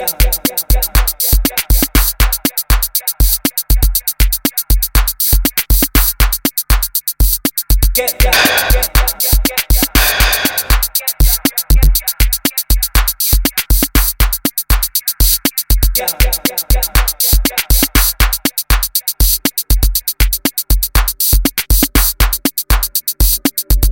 Get down, get down, get down. Get down, get down, get down.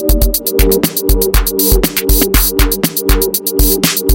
Thank you.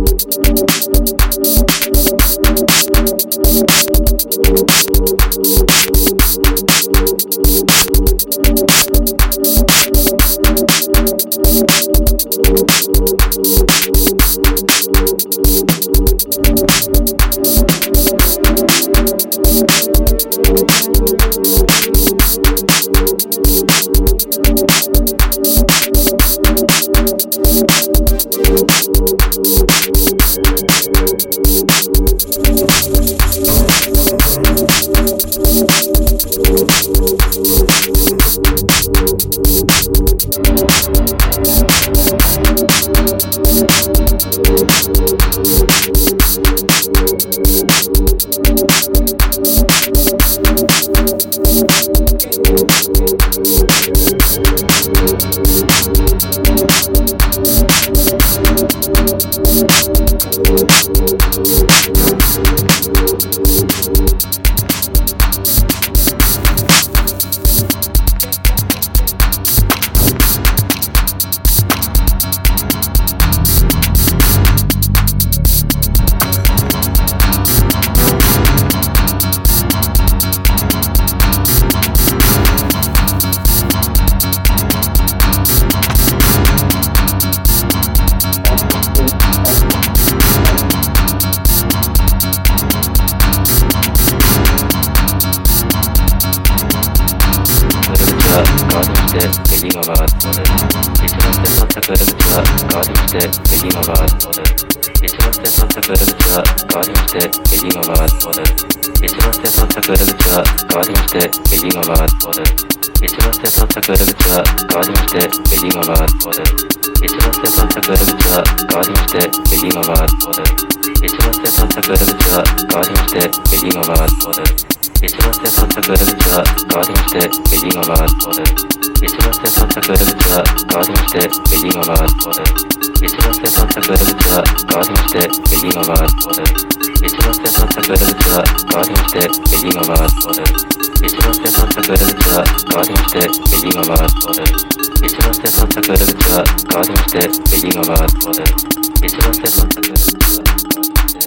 して右側左のセットプルーツはガードして右側一番線到着裏口は変わりまして右側方です一番線到着裏口は変わりまして右側方です一番線到着裏口は変わりまして右側方です一番線到着裏口は変わりまして右側方です一番線到着裏口は変わりまして右側方です一番線到着裏口は変わりまして右側方です一番線到着出口は変わりまして右側方です一番線到着裏口はガードして右側5です一番線の着出口はガードして右側5です一番線の着出口はガードして右側5です一番線の着出口はガードして右側5です一番線の着出口はガードして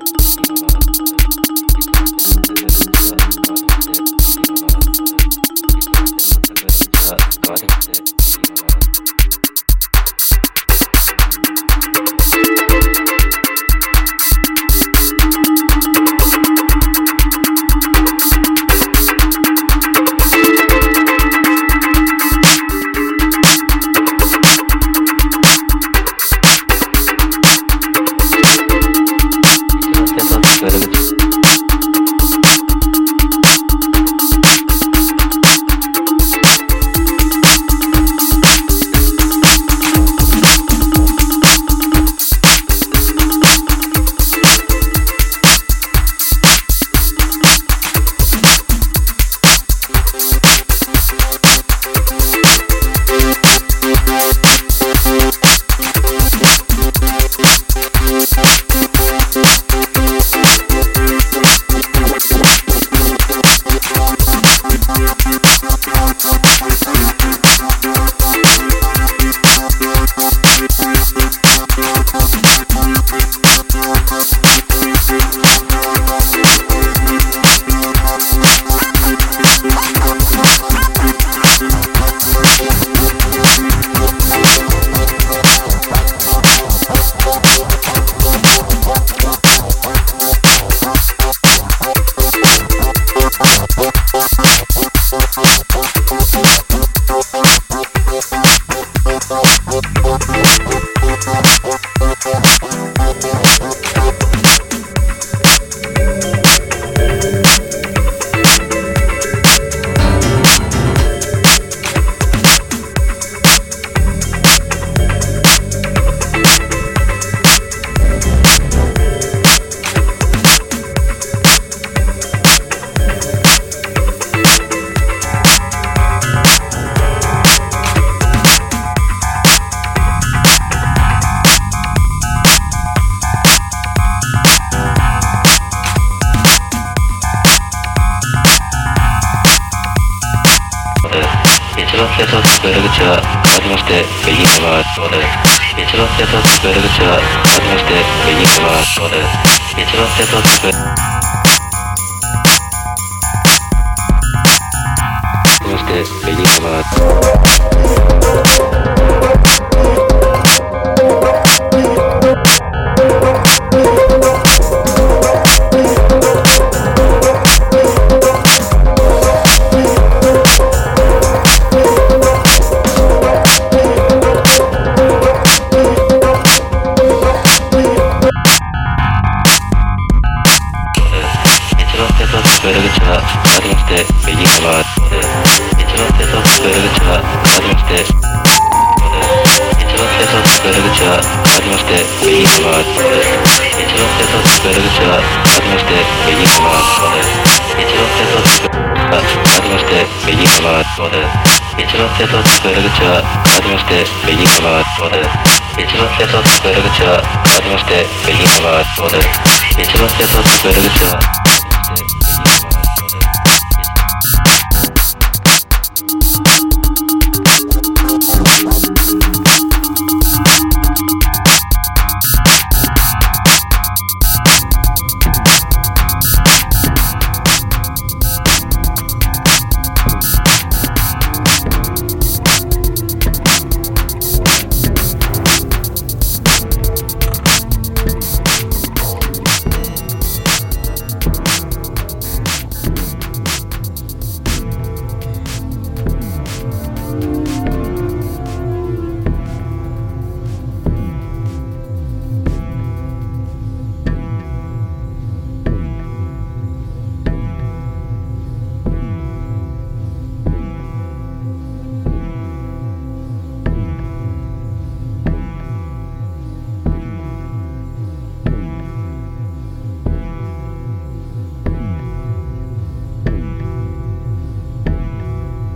一番線到着裏口は変わりまして右側そうです。一番線到着裏口は変わりまして右側そうです。一番線到着変わりまして右側定装服裏口は代わりにして右側一番清掃服裏口は代わりにして一番清掃服裏口は代わりにして右側一番清掃服裏口は代わりにして右側一番清掃服が代わりにして右側一番口は代わりにして右側一番清掃服裏口は代わりにして右側一番清掃服裏口は